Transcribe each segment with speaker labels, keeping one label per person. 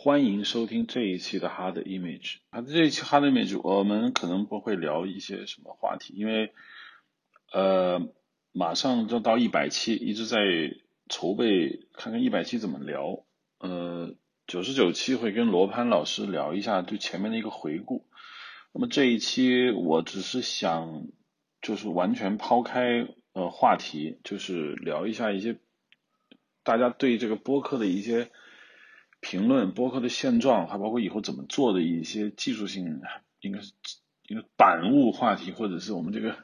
Speaker 1: 欢迎收听这一期的 Hard Image。啊，这一期 Hard Image 我们可能不会聊一些什么话题，因为呃马上就到一百期，一直在筹备，看看一百期怎么聊。呃，九十九期会跟罗潘老师聊一下对前面的一个回顾。那么这一期我只是想就是完全抛开呃话题，就是聊一下一些大家对这个播客的一些。评论播客的现状，还包括以后怎么做的一些技术性，应该是一个板物话题，或者是我们这个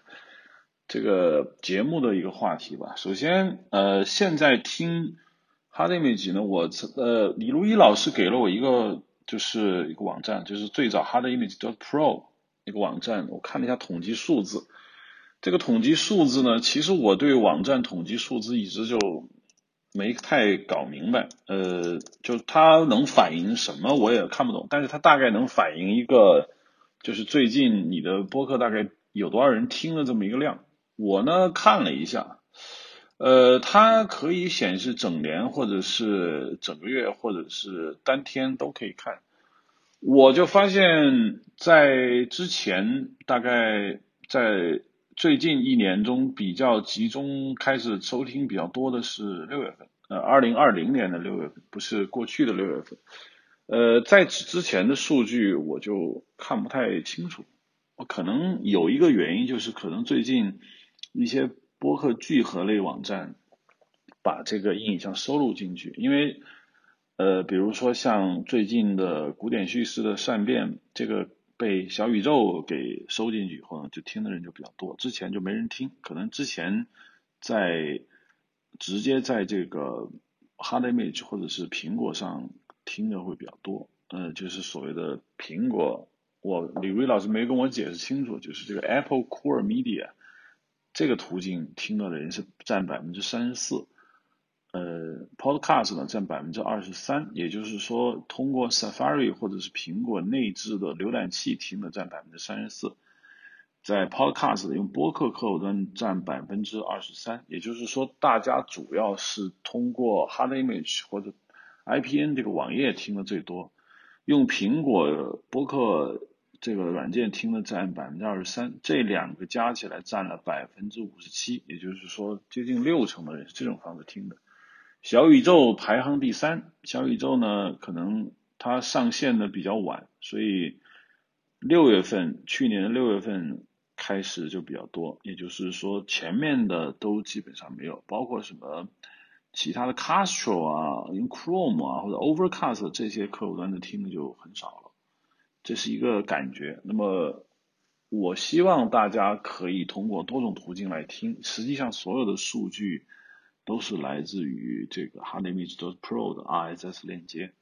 Speaker 1: 这个节目的一个话题吧。首先，呃，现在听 Hard Image 呢，我呃李如一老师给了我一个就是一个网站，就是最早 Hard Image dot Pro 一个网站，我看了一下统计数字。这个统计数字呢，其实我对网站统计数字一直就。没太搞明白，呃，就它能反映什么我也看不懂，但是它大概能反映一个，就是最近你的播客大概有多少人听了这么一个量。我呢看了一下，呃，它可以显示整年或者是整个月或者是当天都可以看。我就发现，在之前大概在。最近一年中比较集中开始收听比较多的是六月份，呃，二零二零年的六月份，不是过去的六月份。呃，在此之前的数据我就看不太清楚。我可能有一个原因就是可能最近一些播客聚合类网站把这个影像收录进去，因为呃，比如说像最近的古典叙事的善变这个。被小宇宙给收进去以后呢，就听的人就比较多。之前就没人听，可能之前在直接在这个 Hard Image 或者是苹果上听的会比较多。呃，就是所谓的苹果，我李威老师没跟我解释清楚，就是这个 Apple Core Media 这个途径听到的人是占百分之三十四。呃，Podcast 呢占百分之二十三，也就是说，通过 Safari 或者是苹果内置的浏览器听的占百分之三十四，在 Podcast 用播客客户端占百分之二十三，也就是说，大家主要是通过 Hard Image 或者 IPN 这个网页听的最多，用苹果播客这个软件听的占百分之二十三，这两个加起来占了百分之五十七，也就是说，接近六成的人是这种方式听的。小宇宙排行第三，小宇宙呢，可能它上线的比较晚，所以六月份，去年的六月份开始就比较多，也就是说前面的都基本上没有，包括什么其他的 Castro 啊，用 Chrome 啊或者 Overcast 这些客户端的听就很少了，这是一个感觉。那么我希望大家可以通过多种途径来听，实际上所有的数据。都是来自于这个 HardImage.Pro 的 RSS 链接，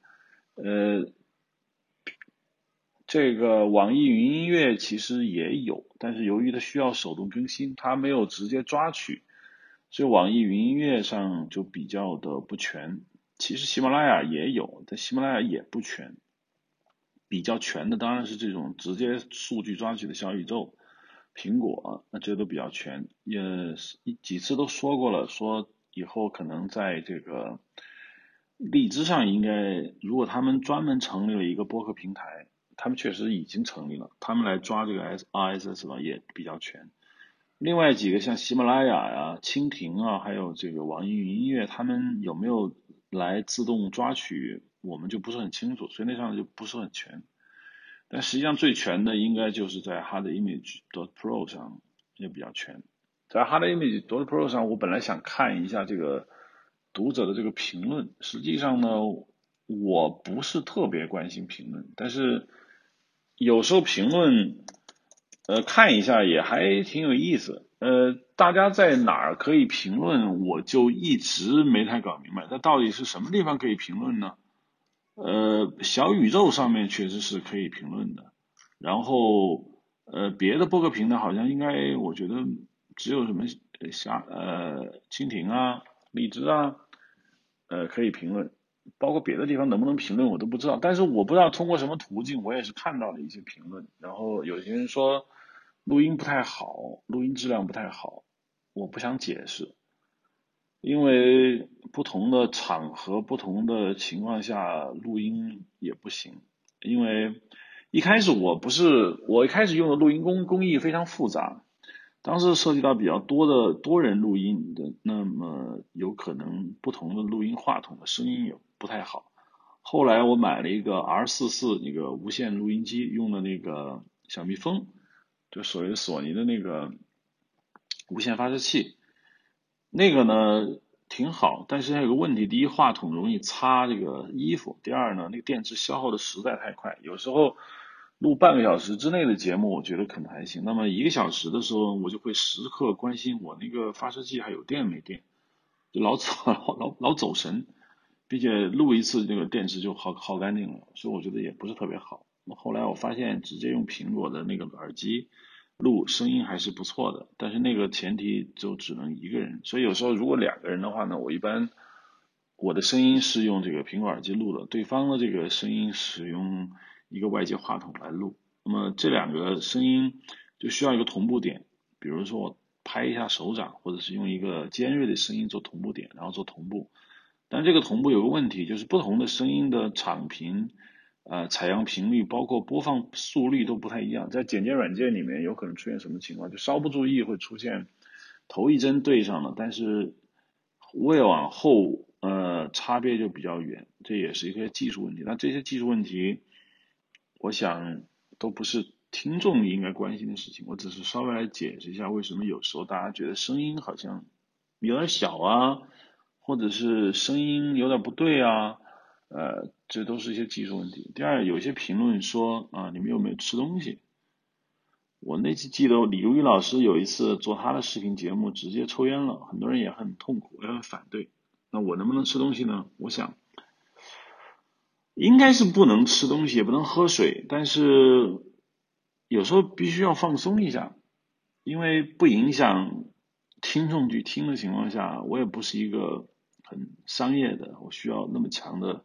Speaker 1: 呃，这个网易云音乐其实也有，但是由于它需要手动更新，它没有直接抓取，所以网易云音乐上就比较的不全。其实喜马拉雅也有，但喜马拉雅也不全。比较全的当然是这种直接数据抓取的小宇宙、苹果，那这都比较全。也几次都说过了，说。以后可能在这个荔枝上，应该如果他们专门成立了一个播客平台，他们确实已经成立了，他们来抓这个 S R S S 吧也比较全。另外几个像喜马拉雅呀、蜻蜓啊，还有这个网易云音乐，他们有没有来自动抓取，我们就不是很清楚，所以那上就不是很全。但实际上最全的应该就是在 Hard Image Pro 上也比较全。在 Hard Image Dot Pro 上，我本来想看一下这个读者的这个评论。实际上呢，我不是特别关心评论，但是有时候评论，呃，看一下也还挺有意思。呃，大家在哪儿可以评论，我就一直没太搞明白，它到底是什么地方可以评论呢？呃，小宇宙上面确实是可以评论的，然后呃，别的播客平台好像应该，我觉得。只有什么虾呃蜻蜓啊、荔枝啊，呃可以评论，包括别的地方能不能评论我都不知道。但是我不知道通过什么途径，我也是看到了一些评论。然后有些人说录音不太好，录音质量不太好，我不想解释。因为不同的场合、不同的情况下录音也不行。因为一开始我不是我一开始用的录音工工艺非常复杂，当时涉及到比较多的多人录音的，那么有可能不同的录音话筒的声音也不太好。后来我买了一个 R 四四那个无线录音机，用的那个小蜜蜂，就所谓索尼的那个无线发射器。那个呢挺好，但是它有个问题：第一，话筒容易擦这个衣服；第二呢，那个电池消耗的实在太快。有时候录半个小时之内的节目，我觉得可能还行。那么一个小时的时候，我就会时刻关心我那个发射器还有电没电，就老走老老走神，并且录一次这个电池就耗耗干净了，所以我觉得也不是特别好。后来我发现，直接用苹果的那个耳机。录声音还是不错的，但是那个前提就只能一个人，所以有时候如果两个人的话呢，我一般我的声音是用这个苹果耳机录的，对方的这个声音使用一个外接话筒来录，那么这两个声音就需要一个同步点，比如说我拍一下手掌，或者是用一个尖锐的声音做同步点，然后做同步，但这个同步有个问题，就是不同的声音的场频。呃，采样频率包括播放速率都不太一样，在剪接软件里面有可能出现什么情况？就稍不注意会出现头一帧对上了，但是越往后呃差别就比较远，这也是一个技术问题。那这些技术问题，我想都不是听众应该关心的事情，我只是稍微来解释一下为什么有时候大家觉得声音好像有点小啊，或者是声音有点不对啊。呃，这都是一些技术问题。第二，有些评论说啊，你们有没有吃东西？我那次记得李如一老师有一次做他的视频节目，直接抽烟了，很多人也很痛苦，也很反对。那我能不能吃东西呢？我想，应该是不能吃东西，也不能喝水，但是有时候必须要放松一下，因为不影响听众去听的情况下，我也不是一个很商业的，我需要那么强的。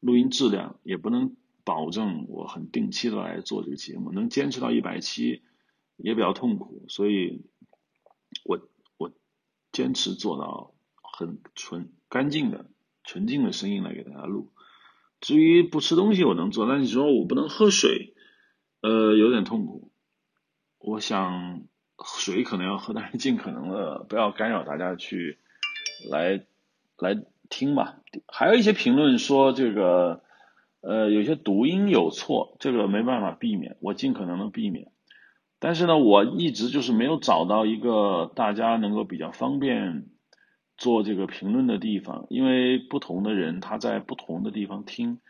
Speaker 1: 录音质量也不能保证我很定期的来做这个节目，能坚持到一百期也比较痛苦，所以我我坚持做到很纯干净的纯净的声音来给大家录。至于不吃东西我能做，但你说我不能喝水，呃，有点痛苦。我想水可能要喝，但是尽可能的不要干扰大家去来来。听吧，还有一些评论说这个，呃，有些读音有错，这个没办法避免，我尽可能的避免。但是呢，我一直就是没有找到一个大家能够比较方便做这个评论的地方，因为不同的人他在不同的地方听，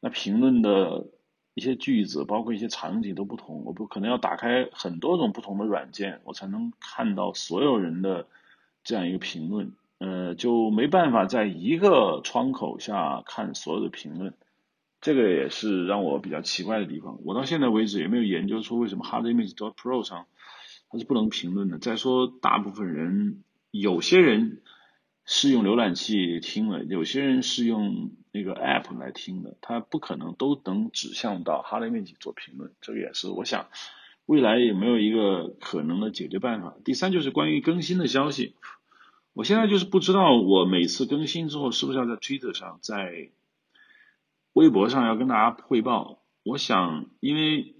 Speaker 1: 那评论的一些句子，包括一些场景都不同，我不可能要打开很多种不同的软件，我才能看到所有人的这样一个评论。呃，就没办法在一个窗口下看所有的评论，这个也是让我比较奇怪的地方。我到现在为止也没有研究出为什么 HardImage.Pro 上它是不能评论的。再说，大部分人，有些人是用浏览器听的，有些人是用那个 App 来听的，他不可能都能指向到 HardImage 做评论。这个也是我想未来有没有一个可能的解决办法。第三就是关于更新的消息。我现在就是不知道，我每次更新之后是不是要在 Twitter 上、在微博上要跟大家汇报。我想，因为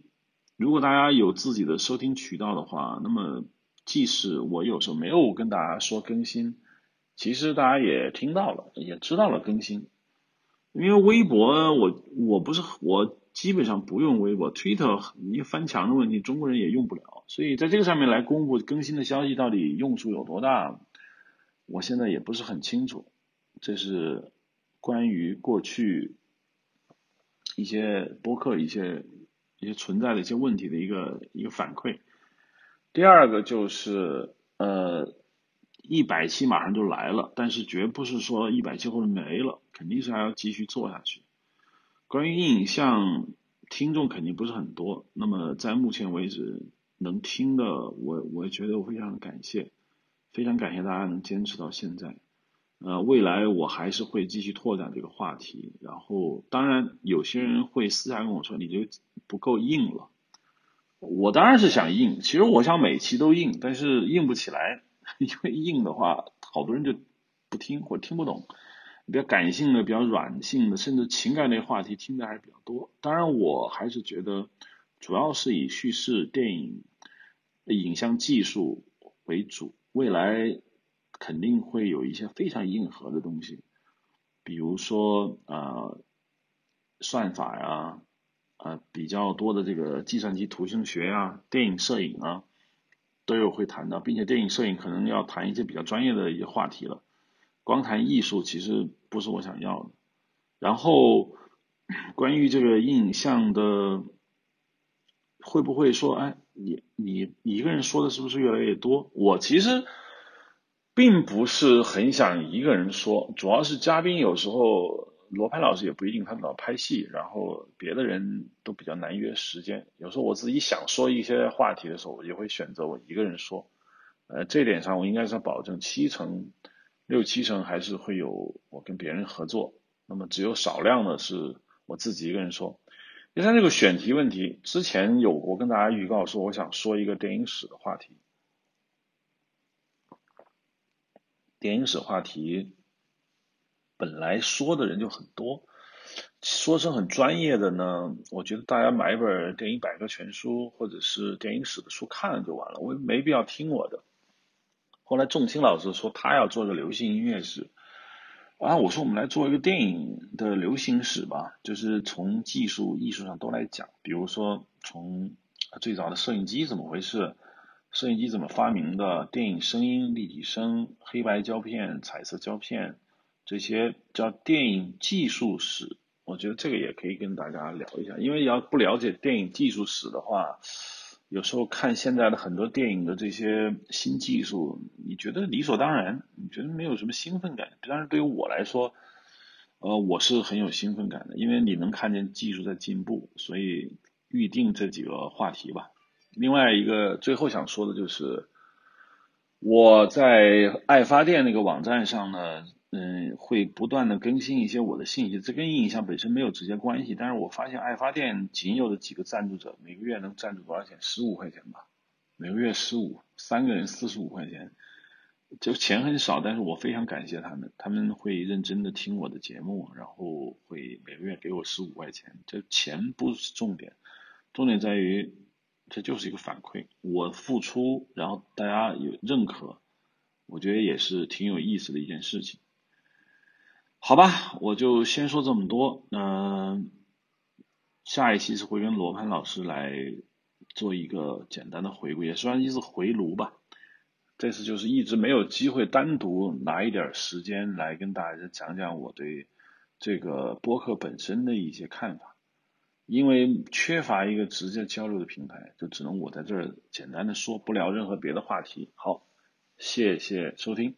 Speaker 1: 如果大家有自己的收听渠道的话，那么即使我有时候没有跟大家说更新，其实大家也听到了，也知道了更新。因为微博，我我不是我基本上不用微博，Twitter 因为翻墙的问题，中国人也用不了，所以在这个上面来公布更新的消息，到底用处有多大？我现在也不是很清楚，这是关于过去一些播客、一些一些存在的一些问题的一个一个反馈。第二个就是呃，一百期马上就来了，但是绝不是说一百期后就没了，肯定是还要继续做下去。关于影像，听众肯定不是很多，那么在目前为止能听的，我我觉得我非常感谢。非常感谢大家能坚持到现在，呃，未来我还是会继续拓展这个话题。然后，当然有些人会私下跟我说，你就不够硬了。我当然是想硬，其实我想每期都硬，但是硬不起来，因为硬的话，好多人就不听或听不懂。比较感性的、比较软性的，甚至情感类话题听的还是比较多。当然，我还是觉得主要是以叙事、电影、影像技术为主。未来肯定会有一些非常硬核的东西，比如说呃算法呀，呃比较多的这个计算机图形学呀、电影摄影啊，都有会谈到，并且电影摄影可能要谈一些比较专业的一些话题了。光谈艺术其实不是我想要的。然后关于这个影像的，会不会说，哎，你你你一个人说的是不是越来越多？我其实并不是很想一个人说，主要是嘉宾有时候罗盘老师也不一定，他老拍戏，然后别的人都比较难约时间。有时候我自己想说一些话题的时候，我也会选择我一个人说。呃，这点上我应该是保证七成。六七成还是会有我跟别人合作，那么只有少量的是我自己一个人说。第三，这个选题问题，之前有过跟大家预告说，我想说一个电影史的话题。电影史话题本来说的人就很多，说是很专业的呢，我觉得大家买一本电影百科全书或者是电影史的书看了就完了，我也没必要听我的。后来仲青老师说他要做个流行音乐史，啊，我说我们来做一个电影的流行史吧，就是从技术、艺术上都来讲，比如说从最早的摄影机怎么回事，摄影机怎么发明的，电影声音、立体声、黑白胶片、彩色胶片这些叫电影技术史，我觉得这个也可以跟大家聊一下，因为要不了解电影技术史的话。有时候看现在的很多电影的这些新技术，你觉得理所当然，你觉得没有什么兴奋感。但是，对于我来说，呃，我是很有兴奋感的，因为你能看见技术在进步。所以预定这几个话题吧。另外一个最后想说的就是，我在爱发电那个网站上呢。嗯，会不断的更新一些我的信息，这跟印象本身没有直接关系。但是我发现爱发电仅有的几个赞助者，每个月能赞助多少钱？十五块钱吧，每个月十五，三个人四十五块钱，就钱很少，但是我非常感谢他们，他们会认真的听我的节目，然后会每个月给我十五块钱。这钱不是重点，重点在于这就是一个反馈，我付出，然后大家有认可，我觉得也是挺有意思的一件事情。好吧，我就先说这么多。嗯，下一期是会跟罗盘老师来做一个简单的回顾，也算一次回炉吧。这次就是一直没有机会单独拿一点时间来跟大家讲讲我对这个播客本身的一些看法，因为缺乏一个直接交流的平台，就只能我在这儿简单的说，不聊任何别的话题。好，谢谢收听。